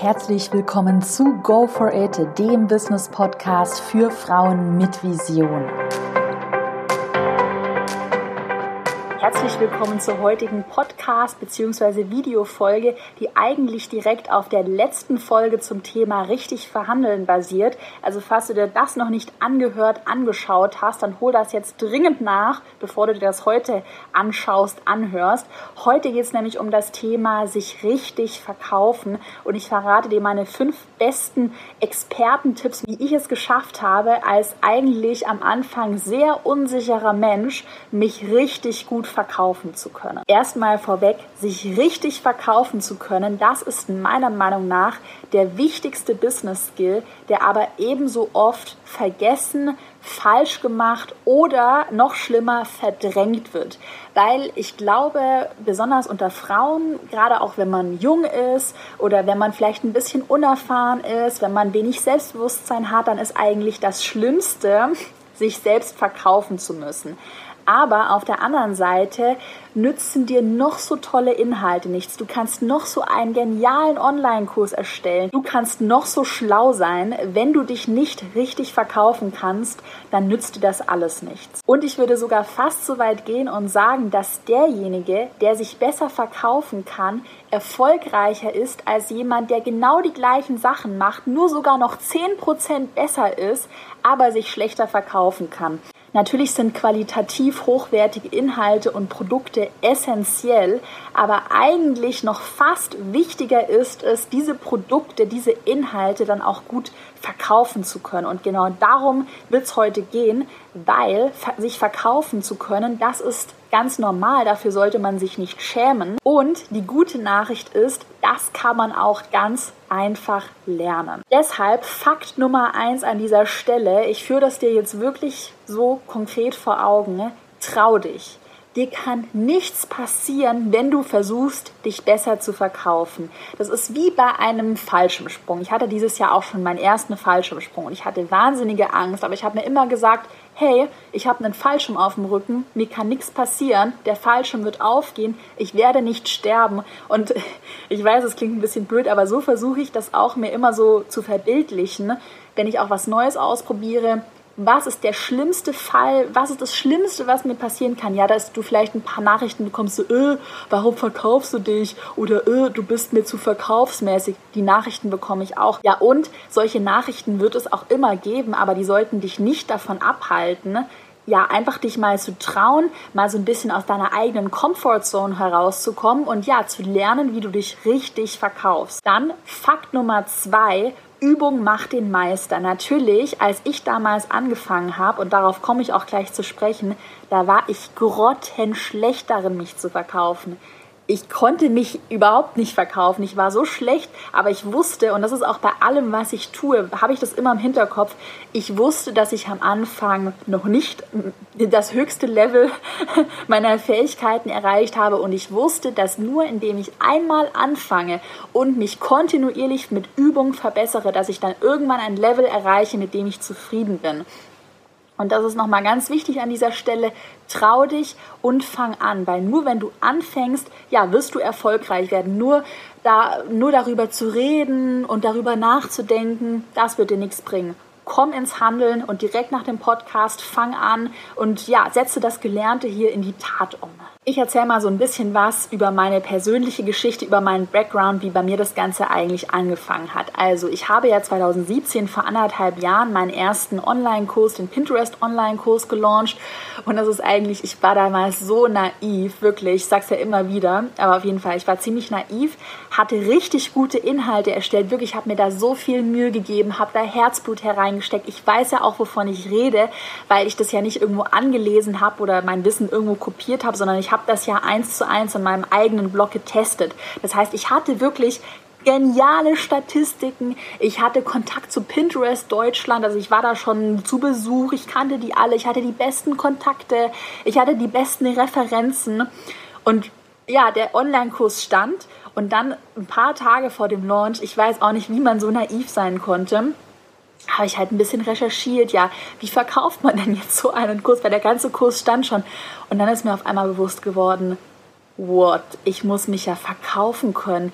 Herzlich willkommen zu Go for It, dem Business Podcast für Frauen mit Vision. Herzlich willkommen zur heutigen Podcast- bzw. Videofolge, die eigentlich direkt auf der letzten Folge zum Thema richtig verhandeln basiert. Also falls du dir das noch nicht angehört, angeschaut hast, dann hol das jetzt dringend nach, bevor du dir das heute anschaust, anhörst. Heute geht es nämlich um das Thema sich richtig verkaufen und ich verrate dir meine fünf besten Expertentipps, wie ich es geschafft habe, als eigentlich am Anfang sehr unsicherer Mensch mich richtig gut verkaufen zu können. Erstmal vorweg, sich richtig verkaufen zu können, das ist meiner Meinung nach der wichtigste Business Skill, der aber ebenso oft vergessen, falsch gemacht oder noch schlimmer verdrängt wird. Weil ich glaube, besonders unter Frauen, gerade auch wenn man jung ist oder wenn man vielleicht ein bisschen unerfahren ist, wenn man wenig Selbstbewusstsein hat, dann ist eigentlich das Schlimmste, sich selbst verkaufen zu müssen. Aber auf der anderen Seite nützen dir noch so tolle Inhalte nichts. Du kannst noch so einen genialen Online-Kurs erstellen. Du kannst noch so schlau sein. Wenn du dich nicht richtig verkaufen kannst, dann nützt dir das alles nichts. Und ich würde sogar fast so weit gehen und sagen, dass derjenige, der sich besser verkaufen kann, erfolgreicher ist als jemand, der genau die gleichen Sachen macht, nur sogar noch 10% besser ist, aber sich schlechter verkaufen kann. Natürlich sind qualitativ hochwertige Inhalte und Produkte essentiell, aber eigentlich noch fast wichtiger ist es, diese Produkte, diese Inhalte dann auch gut verkaufen zu können. Und genau darum wird es heute gehen, weil sich verkaufen zu können, das ist ganz normal, dafür sollte man sich nicht schämen. Und die gute Nachricht ist, das kann man auch ganz einfach lernen. Deshalb Fakt Nummer eins an dieser Stelle, ich führe das dir jetzt wirklich so konkret vor Augen, ne? trau dich. Dir kann nichts passieren, wenn du versuchst, dich besser zu verkaufen. Das ist wie bei einem Fallschirmsprung. Ich hatte dieses Jahr auch schon meinen ersten Fallschirmsprung und ich hatte wahnsinnige Angst, aber ich habe mir immer gesagt, hey, ich habe einen Fallschirm auf dem Rücken, mir kann nichts passieren, der Fallschirm wird aufgehen, ich werde nicht sterben. Und ich weiß, es klingt ein bisschen blöd, aber so versuche ich das auch mir immer so zu verbildlichen, wenn ich auch was Neues ausprobiere was ist der schlimmste Fall, was ist das Schlimmste, was mir passieren kann? Ja, dass du vielleicht ein paar Nachrichten bekommst, so, äh, warum verkaufst du dich? Oder, äh, du bist mir zu verkaufsmäßig. Die Nachrichten bekomme ich auch. Ja, und solche Nachrichten wird es auch immer geben, aber die sollten dich nicht davon abhalten, ja, einfach dich mal zu trauen, mal so ein bisschen aus deiner eigenen Comfortzone herauszukommen und ja, zu lernen, wie du dich richtig verkaufst. Dann Fakt Nummer zwei, Übung macht den Meister. Natürlich, als ich damals angefangen habe, und darauf komme ich auch gleich zu sprechen, da war ich grottenschlecht darin, mich zu verkaufen ich konnte mich überhaupt nicht verkaufen. Ich war so schlecht, aber ich wusste, und das ist auch bei allem, was ich tue, habe ich das immer im Hinterkopf, ich wusste, dass ich am Anfang noch nicht das höchste Level meiner Fähigkeiten erreicht habe und ich wusste, dass nur indem ich einmal anfange und mich kontinuierlich mit Übung verbessere, dass ich dann irgendwann ein Level erreiche, mit dem ich zufrieden bin. Und das ist nochmal ganz wichtig an dieser Stelle. Trau dich und fang an, weil nur wenn du anfängst, ja, wirst du erfolgreich werden. Nur, da, nur darüber zu reden und darüber nachzudenken, das wird dir nichts bringen komm ins Handeln und direkt nach dem Podcast fang an und ja, setze das Gelernte hier in die Tat um. Ich erzähle mal so ein bisschen was über meine persönliche Geschichte, über meinen Background, wie bei mir das Ganze eigentlich angefangen hat. Also ich habe ja 2017 vor anderthalb Jahren meinen ersten Online-Kurs, den Pinterest Online-Kurs gelauncht und das ist eigentlich, ich war damals so naiv, wirklich, ich sag's ja immer wieder, aber auf jeden Fall, ich war ziemlich naiv, hatte richtig gute Inhalte erstellt, wirklich, habe mir da so viel Mühe gegeben, habe da Herzblut hereingesteckt. Ich weiß ja auch, wovon ich rede, weil ich das ja nicht irgendwo angelesen habe oder mein Wissen irgendwo kopiert habe, sondern ich ich habe das ja eins zu eins in meinem eigenen Blog getestet. Das heißt, ich hatte wirklich geniale Statistiken. Ich hatte Kontakt zu Pinterest Deutschland, also ich war da schon zu Besuch, ich kannte die alle, ich hatte die besten Kontakte, ich hatte die besten Referenzen. Und ja, der Online-Kurs stand. Und dann ein paar Tage vor dem Launch, ich weiß auch nicht, wie man so naiv sein konnte, habe ich halt ein bisschen recherchiert, ja, wie verkauft man denn jetzt so einen Kurs, weil der ganze Kurs stand schon. Und dann ist mir auf einmal bewusst geworden, what, ich muss mich ja verkaufen können.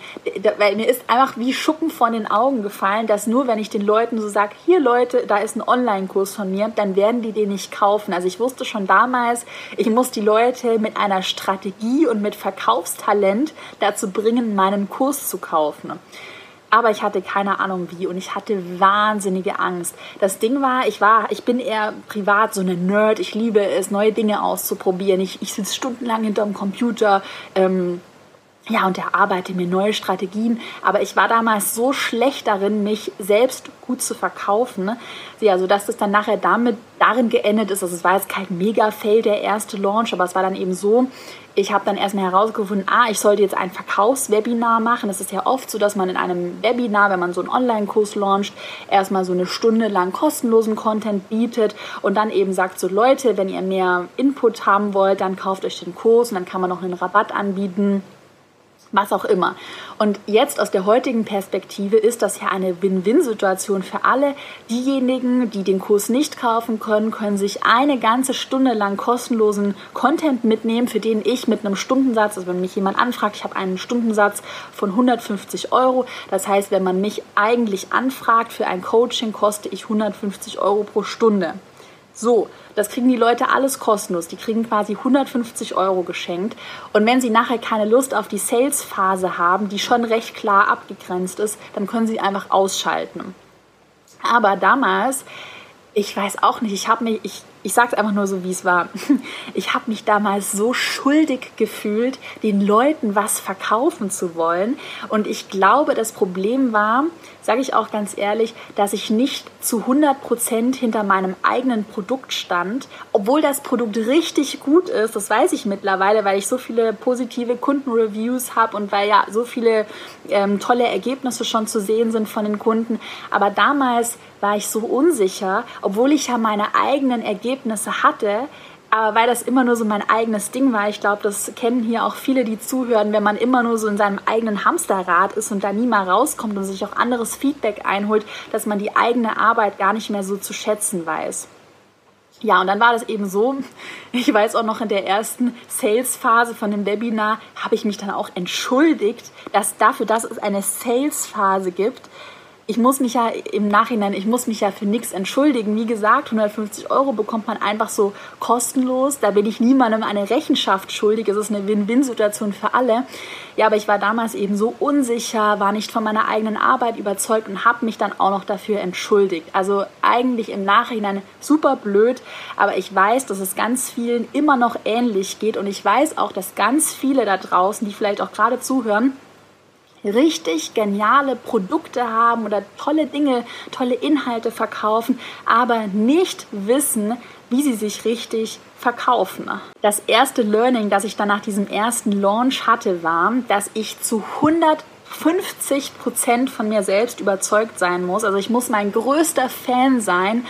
Weil mir ist einfach wie Schuppen von den Augen gefallen, dass nur wenn ich den Leuten so sage, hier Leute, da ist ein Online-Kurs von mir, dann werden die den nicht kaufen. Also ich wusste schon damals, ich muss die Leute mit einer Strategie und mit Verkaufstalent dazu bringen, meinen Kurs zu kaufen aber ich hatte keine Ahnung wie und ich hatte wahnsinnige Angst. Das Ding war, ich war, ich bin eher privat so eine Nerd. Ich liebe es, neue Dinge auszuprobieren. Ich, ich sitze stundenlang hinterm Computer. Ähm, ja, und erarbeite mir neue Strategien. Aber ich war damals so schlecht darin, mich selbst gut zu verkaufen. Ne? Ja, so dass es dann nachher damit darin geendet ist. Also es war jetzt kein Mega-Fail, der erste Launch, aber es war dann eben so, ich habe dann erstmal herausgefunden, ah, ich sollte jetzt ein Verkaufswebinar machen. Es ist ja oft so, dass man in einem Webinar, wenn man so einen Online-Kurs launcht, erstmal so eine Stunde lang kostenlosen Content bietet und dann eben sagt so, Leute, wenn ihr mehr Input haben wollt, dann kauft euch den Kurs und dann kann man noch einen Rabatt anbieten was auch immer. Und jetzt aus der heutigen Perspektive ist das ja eine Win-Win-Situation für alle. Diejenigen, die den Kurs nicht kaufen können, können sich eine ganze Stunde lang kostenlosen Content mitnehmen, für den ich mit einem Stundensatz, also wenn mich jemand anfragt, ich habe einen Stundensatz von 150 Euro. Das heißt, wenn man mich eigentlich anfragt für ein Coaching, koste ich 150 Euro pro Stunde. So, das kriegen die Leute alles kostenlos. Die kriegen quasi 150 Euro geschenkt. Und wenn sie nachher keine Lust auf die Sales-Phase haben, die schon recht klar abgegrenzt ist, dann können sie einfach ausschalten. Aber damals, ich weiß auch nicht, ich habe mich, ich, ich sage es einfach nur so, wie es war. Ich habe mich damals so schuldig gefühlt, den Leuten was verkaufen zu wollen. Und ich glaube, das Problem war, sage ich auch ganz ehrlich, dass ich nicht zu 100 Prozent hinter meinem eigenen Produkt stand, obwohl das Produkt richtig gut ist. Das weiß ich mittlerweile, weil ich so viele positive Kundenreviews habe und weil ja so viele ähm, tolle Ergebnisse schon zu sehen sind von den Kunden. Aber damals war ich so unsicher, obwohl ich ja meine eigenen Ergebnisse hatte, aber weil das immer nur so mein eigenes Ding war, ich glaube, das kennen hier auch viele, die zuhören, wenn man immer nur so in seinem eigenen Hamsterrad ist und da nie mal rauskommt und sich auch anderes Feedback einholt, dass man die eigene Arbeit gar nicht mehr so zu schätzen weiß. Ja, und dann war das eben so, ich weiß auch noch in der ersten Sales-Phase von dem Webinar, habe ich mich dann auch entschuldigt, dass dafür, dass es eine Sales-Phase gibt, ich muss mich ja im Nachhinein, ich muss mich ja für nichts entschuldigen. Wie gesagt, 150 Euro bekommt man einfach so kostenlos. Da bin ich niemandem eine Rechenschaft schuldig. Es ist eine Win-Win-Situation für alle. Ja, aber ich war damals eben so unsicher, war nicht von meiner eigenen Arbeit überzeugt und habe mich dann auch noch dafür entschuldigt. Also eigentlich im Nachhinein super blöd, aber ich weiß, dass es ganz vielen immer noch ähnlich geht und ich weiß auch, dass ganz viele da draußen, die vielleicht auch gerade zuhören, richtig geniale Produkte haben oder tolle Dinge, tolle Inhalte verkaufen, aber nicht wissen, wie sie sich richtig verkaufen. Das erste Learning, das ich dann nach diesem ersten Launch hatte, war, dass ich zu 150 Prozent von mir selbst überzeugt sein muss. Also ich muss mein größter Fan sein,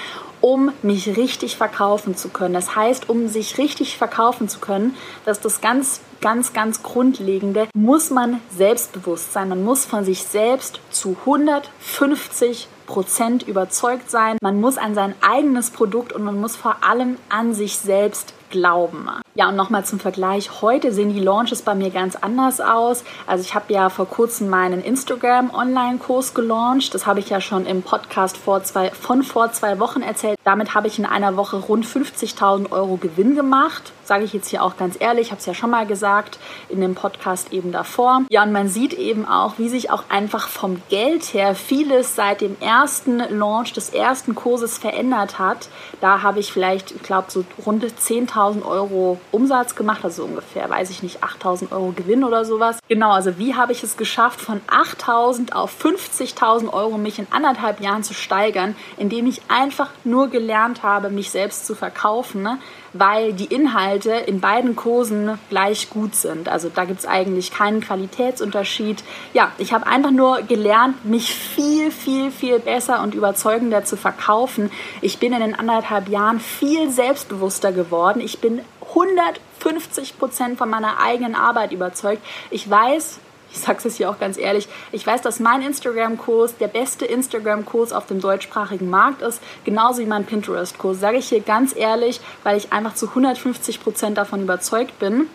um mich richtig verkaufen zu können. Das heißt, um sich richtig verkaufen zu können, dass das ganz ganz, ganz Grundlegende, muss man selbstbewusst sein. Man muss von sich selbst zu 150 Prozent überzeugt sein. Man muss an sein eigenes Produkt und man muss vor allem an sich selbst glauben. Ja, und nochmal zum Vergleich. Heute sehen die Launches bei mir ganz anders aus. Also ich habe ja vor kurzem meinen Instagram-Online-Kurs gelauncht. Das habe ich ja schon im Podcast vor zwei, von vor zwei Wochen erzählt. Damit habe ich in einer Woche rund 50.000 Euro Gewinn gemacht. Sage ich jetzt hier auch ganz ehrlich, ich habe es ja schon mal gesagt in dem Podcast eben davor. Ja, und man sieht eben auch, wie sich auch einfach vom Geld her vieles seit dem ersten Launch des ersten Kurses verändert hat. Da habe ich vielleicht, ich glaube, so rund 10.000 Euro Umsatz gemacht, also ungefähr, weiß ich nicht, 8.000 Euro Gewinn oder sowas. Genau, also wie habe ich es geschafft, von 8.000 auf 50.000 Euro mich in anderthalb Jahren zu steigern, indem ich einfach nur gelernt habe, mich selbst zu verkaufen. Ne? weil die Inhalte in beiden Kursen gleich gut sind. Also da gibt es eigentlich keinen Qualitätsunterschied. Ja, ich habe einfach nur gelernt, mich viel, viel, viel besser und überzeugender zu verkaufen. Ich bin in den anderthalb Jahren viel selbstbewusster geworden. Ich bin 150 Prozent von meiner eigenen Arbeit überzeugt. Ich weiß, ich sage es hier auch ganz ehrlich, ich weiß, dass mein Instagram-Kurs der beste Instagram-Kurs auf dem deutschsprachigen Markt ist, genauso wie mein Pinterest-Kurs. Sage ich hier ganz ehrlich, weil ich einfach zu 150 Prozent davon überzeugt bin.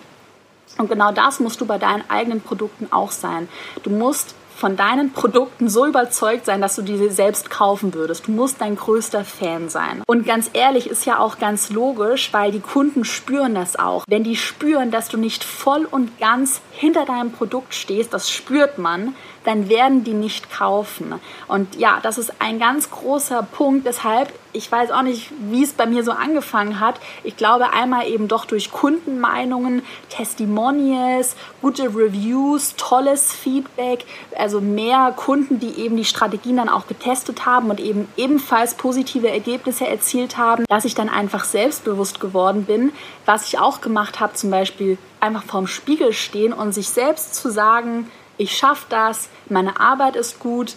Und genau das musst du bei deinen eigenen Produkten auch sein. Du musst von deinen Produkten so überzeugt sein, dass du diese selbst kaufen würdest. Du musst dein größter Fan sein. Und ganz ehrlich, ist ja auch ganz logisch, weil die Kunden spüren das auch. Wenn die spüren, dass du nicht voll und ganz hinter deinem Produkt stehst, das spürt man, dann werden die nicht kaufen. Und ja, das ist ein ganz großer Punkt. Deshalb, ich weiß auch nicht, wie es bei mir so angefangen hat. Ich glaube einmal eben doch durch Kundenmeinungen, Testimonials, gute Reviews, tolles Feedback, also mehr Kunden, die eben die Strategien dann auch getestet haben und eben ebenfalls positive Ergebnisse erzielt haben, dass ich dann einfach selbstbewusst geworden bin. Was ich auch gemacht habe, zum Beispiel einfach vorm Spiegel stehen und sich selbst zu sagen, ich schaffe das, meine Arbeit ist gut,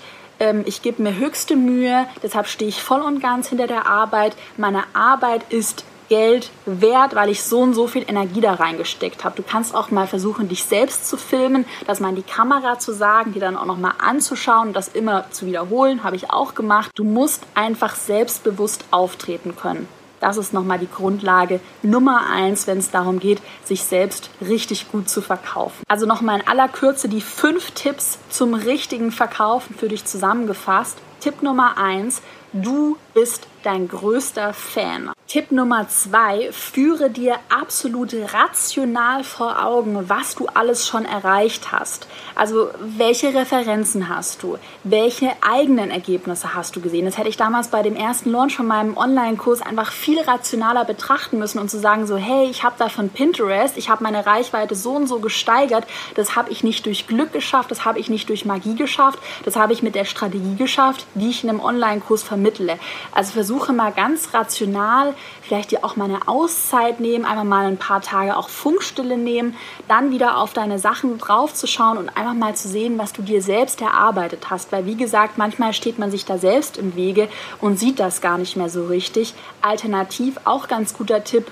ich gebe mir höchste Mühe, deshalb stehe ich voll und ganz hinter der Arbeit. Meine Arbeit ist Geld wert, weil ich so und so viel Energie da reingesteckt habe. Du kannst auch mal versuchen, dich selbst zu filmen, das mal in die Kamera zu sagen, dir dann auch noch mal anzuschauen, das immer zu wiederholen, habe ich auch gemacht. Du musst einfach selbstbewusst auftreten können. Das ist nochmal die Grundlage Nummer eins, wenn es darum geht, sich selbst richtig gut zu verkaufen. Also nochmal in aller Kürze die fünf Tipps zum richtigen Verkaufen für dich zusammengefasst. Tipp Nummer eins, du bist dein größter Fan. Tipp Nummer zwei, führe dir absolut rational vor Augen, was du alles schon erreicht hast. Also welche Referenzen hast du? Welche eigenen Ergebnisse hast du gesehen? Das hätte ich damals bei dem ersten Launch von meinem Online-Kurs einfach viel rationaler betrachten müssen und zu sagen so, hey, ich habe da von Pinterest, ich habe meine Reichweite so und so gesteigert. Das habe ich nicht durch Glück geschafft, das habe ich nicht durch Magie geschafft, das habe ich mit der Strategie geschafft, die ich in einem Online-Kurs vermittle. Also versuche mal ganz rational, vielleicht dir auch mal eine Auszeit nehmen, einfach mal ein paar Tage auch Funkstille nehmen, dann wieder auf deine Sachen draufzuschauen und einfach mal zu sehen, was du dir selbst erarbeitet hast. Weil wie gesagt, manchmal steht man sich da selbst im Wege und sieht das gar nicht mehr so richtig. Alternativ auch ganz guter Tipp,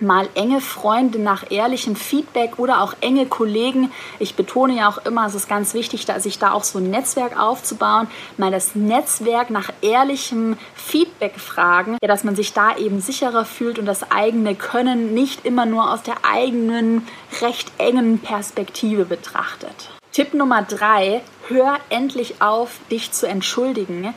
mal enge Freunde nach ehrlichem Feedback oder auch enge Kollegen. Ich betone ja auch immer, es ist ganz wichtig, sich da auch so ein Netzwerk aufzubauen, mal das Netzwerk nach ehrlichem Feedback fragen, ja, dass man sich da eben sicherer fühlt und das eigene Können nicht immer nur aus der eigenen recht engen Perspektive betrachtet. Tipp Nummer drei, hör endlich auf, dich zu entschuldigen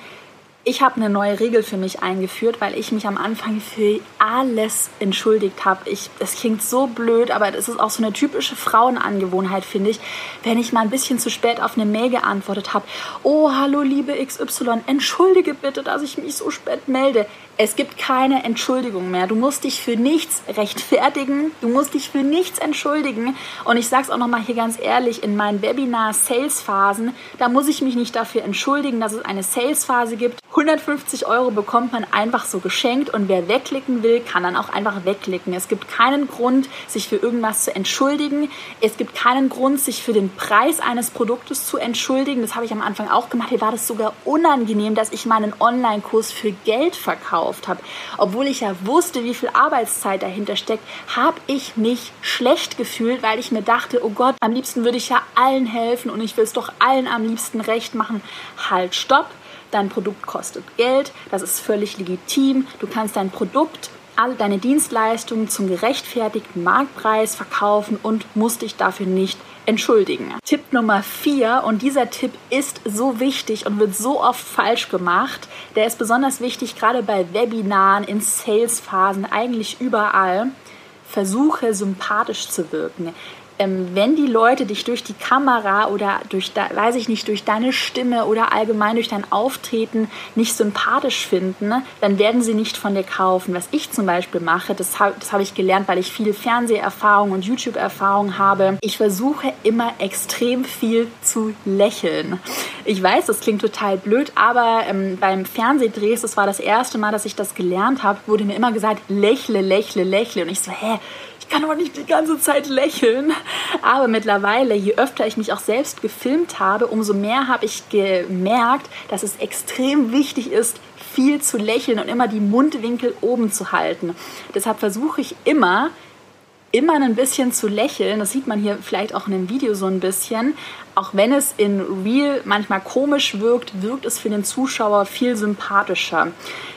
ich habe eine neue Regel für mich eingeführt, weil ich mich am Anfang für alles entschuldigt habe. Es klingt so blöd, aber das ist auch so eine typische Frauenangewohnheit, finde ich. Wenn ich mal ein bisschen zu spät auf eine Mail geantwortet habe, oh, hallo liebe XY, entschuldige bitte, dass ich mich so spät melde. Es gibt keine Entschuldigung mehr. Du musst dich für nichts rechtfertigen. Du musst dich für nichts entschuldigen. Und ich sage es auch nochmal hier ganz ehrlich, in meinen Webinar-Sales-Phasen, da muss ich mich nicht dafür entschuldigen, dass es eine Sales-Phase gibt. 150 Euro bekommt man einfach so geschenkt und wer wegklicken will, kann dann auch einfach wegklicken. Es gibt keinen Grund, sich für irgendwas zu entschuldigen. Es gibt keinen Grund, sich für den Preis eines Produktes zu entschuldigen. Das habe ich am Anfang auch gemacht. Hier war das sogar unangenehm, dass ich meinen Online-Kurs für Geld verkauft habe. Obwohl ich ja wusste, wie viel Arbeitszeit dahinter steckt, habe ich mich schlecht gefühlt, weil ich mir dachte, oh Gott, am liebsten würde ich ja allen helfen und ich will es doch allen am liebsten recht machen. Halt, stopp Dein Produkt kostet Geld, das ist völlig legitim. Du kannst dein Produkt, all deine Dienstleistungen zum gerechtfertigten Marktpreis verkaufen und musst dich dafür nicht entschuldigen. Tipp Nummer 4 und dieser Tipp ist so wichtig und wird so oft falsch gemacht. Der ist besonders wichtig gerade bei Webinaren, in Salesphasen, eigentlich überall. Versuche sympathisch zu wirken ähm, wenn die Leute dich durch die Kamera oder durch, da, weiß ich nicht, durch deine Stimme oder allgemein durch dein Auftreten nicht sympathisch finden, ne, dann werden sie nicht von dir kaufen. Was ich zum Beispiel mache, das habe hab ich gelernt, weil ich viel Fernseherfahrung und YouTube-Erfahrung habe. Ich versuche immer extrem viel zu lächeln. Ich weiß, das klingt total blöd, aber ähm, beim Fernsehdrehs, das war das erste Mal, dass ich das gelernt habe, wurde mir immer gesagt, lächle, lächle, lächle. Und ich so, hä, kann aber nicht die ganze Zeit lächeln. Aber mittlerweile, je öfter ich mich auch selbst gefilmt habe, umso mehr habe ich gemerkt, dass es extrem wichtig ist, viel zu lächeln und immer die Mundwinkel oben zu halten. Deshalb versuche ich immer, immer ein bisschen zu lächeln. Das sieht man hier vielleicht auch in dem Video so ein bisschen. Auch wenn es in Real manchmal komisch wirkt, wirkt es für den Zuschauer viel sympathischer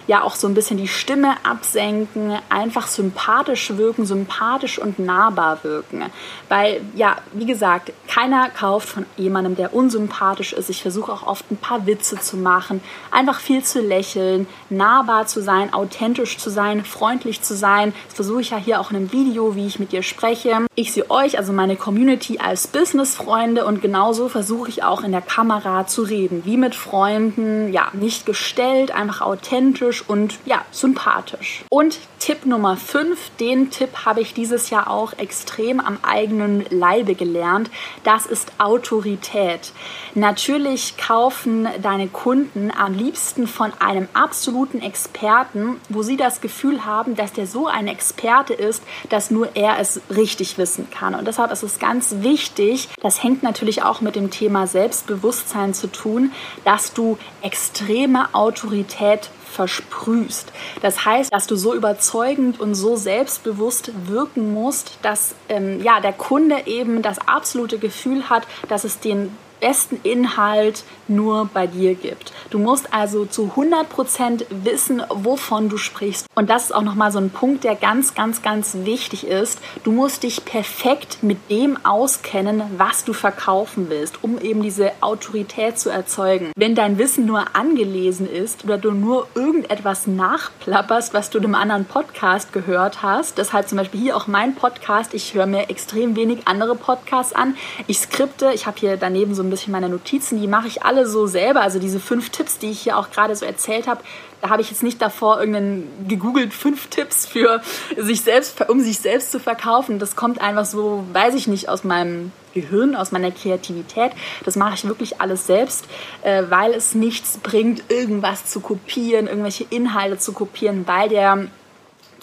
ja auch so ein bisschen die Stimme absenken, einfach sympathisch wirken, sympathisch und nahbar wirken. Weil, ja, wie gesagt, keiner kauft von jemandem, der unsympathisch ist. Ich versuche auch oft ein paar Witze zu machen, einfach viel zu lächeln, nahbar zu sein, authentisch zu sein, freundlich zu sein. Das versuche ich ja hier auch in einem Video, wie ich mit dir spreche. Ich sehe euch, also meine Community, als Business-Freunde und genauso versuche ich auch in der Kamera zu reden, wie mit Freunden, ja, nicht gestellt, einfach authentisch und ja, sympathisch. Und Tipp Nummer 5, den Tipp habe ich dieses Jahr auch extrem am eigenen Leibe gelernt. Das ist Autorität. Natürlich kaufen deine Kunden am liebsten von einem absoluten Experten, wo sie das Gefühl haben, dass der so ein Experte ist, dass nur er es richtig wissen kann. Und deshalb ist es ganz wichtig, das hängt natürlich auch mit dem Thema Selbstbewusstsein zu tun, dass du extreme Autorität versprühst. Das heißt, dass du so überzeugend und so selbstbewusst wirken musst, dass ähm, ja, der Kunde eben das absolute Gefühl hat, dass es den besten Inhalt nur bei dir gibt. Du musst also zu 100% wissen, wovon du sprichst. Und das ist auch nochmal so ein Punkt, der ganz, ganz, ganz wichtig ist. Du musst dich perfekt mit dem auskennen, was du verkaufen willst, um eben diese Autorität zu erzeugen. Wenn dein Wissen nur angelesen ist oder du nur irgendetwas nachplapperst, was du in einem anderen Podcast gehört hast, deshalb zum Beispiel hier auch mein Podcast, ich höre mir extrem wenig andere Podcasts an. Ich skripte, ich habe hier daneben so ein bisschen meine Notizen, die mache ich alle so selber. Also diese fünf Tipps, die ich hier auch gerade so erzählt habe, da habe ich jetzt nicht davor irgendeinen gegoogelt fünf Tipps für sich selbst, um sich selbst zu verkaufen. Das kommt einfach so, weiß ich nicht, aus meinem Gehirn, aus meiner Kreativität. Das mache ich wirklich alles selbst, äh, weil es nichts bringt, irgendwas zu kopieren, irgendwelche Inhalte zu kopieren, weil der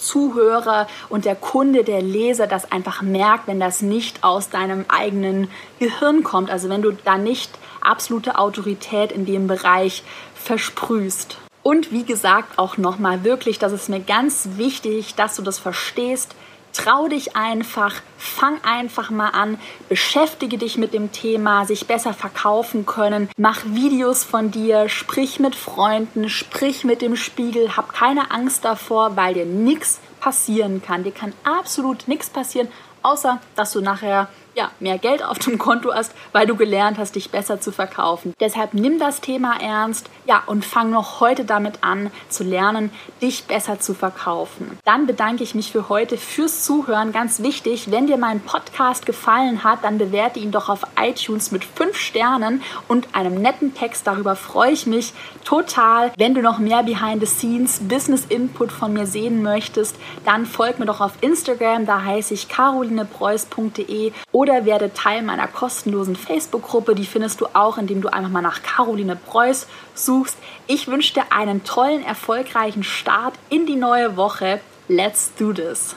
Zuhörer und der Kunde, der Leser das einfach merkt, wenn das nicht aus deinem eigenen Gehirn kommt. Also wenn du da nicht absolute Autorität in dem Bereich versprühst. Und wie gesagt, auch nochmal wirklich, das ist mir ganz wichtig, dass du das verstehst. Trau dich einfach, fang einfach mal an, beschäftige dich mit dem Thema, sich besser verkaufen können, mach Videos von dir, sprich mit Freunden, sprich mit dem Spiegel, hab keine Angst davor, weil dir nichts passieren kann. Dir kann absolut nichts passieren, außer dass du nachher ja, mehr Geld auf dem Konto hast, weil du gelernt hast, dich besser zu verkaufen. Deshalb nimm das Thema ernst, ja, und fang noch heute damit an zu lernen, dich besser zu verkaufen. Dann bedanke ich mich für heute fürs Zuhören. Ganz wichtig, wenn dir mein Podcast gefallen hat, dann bewerte ihn doch auf iTunes mit 5 Sternen und einem netten Text. Darüber freue ich mich total. Wenn du noch mehr Behind the Scenes Business Input von mir sehen möchtest, dann folg mir doch auf Instagram, da heiße ich carolinepreuß.de oder werde Teil meiner kostenlosen Facebook-Gruppe. Die findest du auch, indem du einfach mal nach Caroline Preuß suchst. Ich wünsche dir einen tollen, erfolgreichen Start in die neue Woche. Let's do this!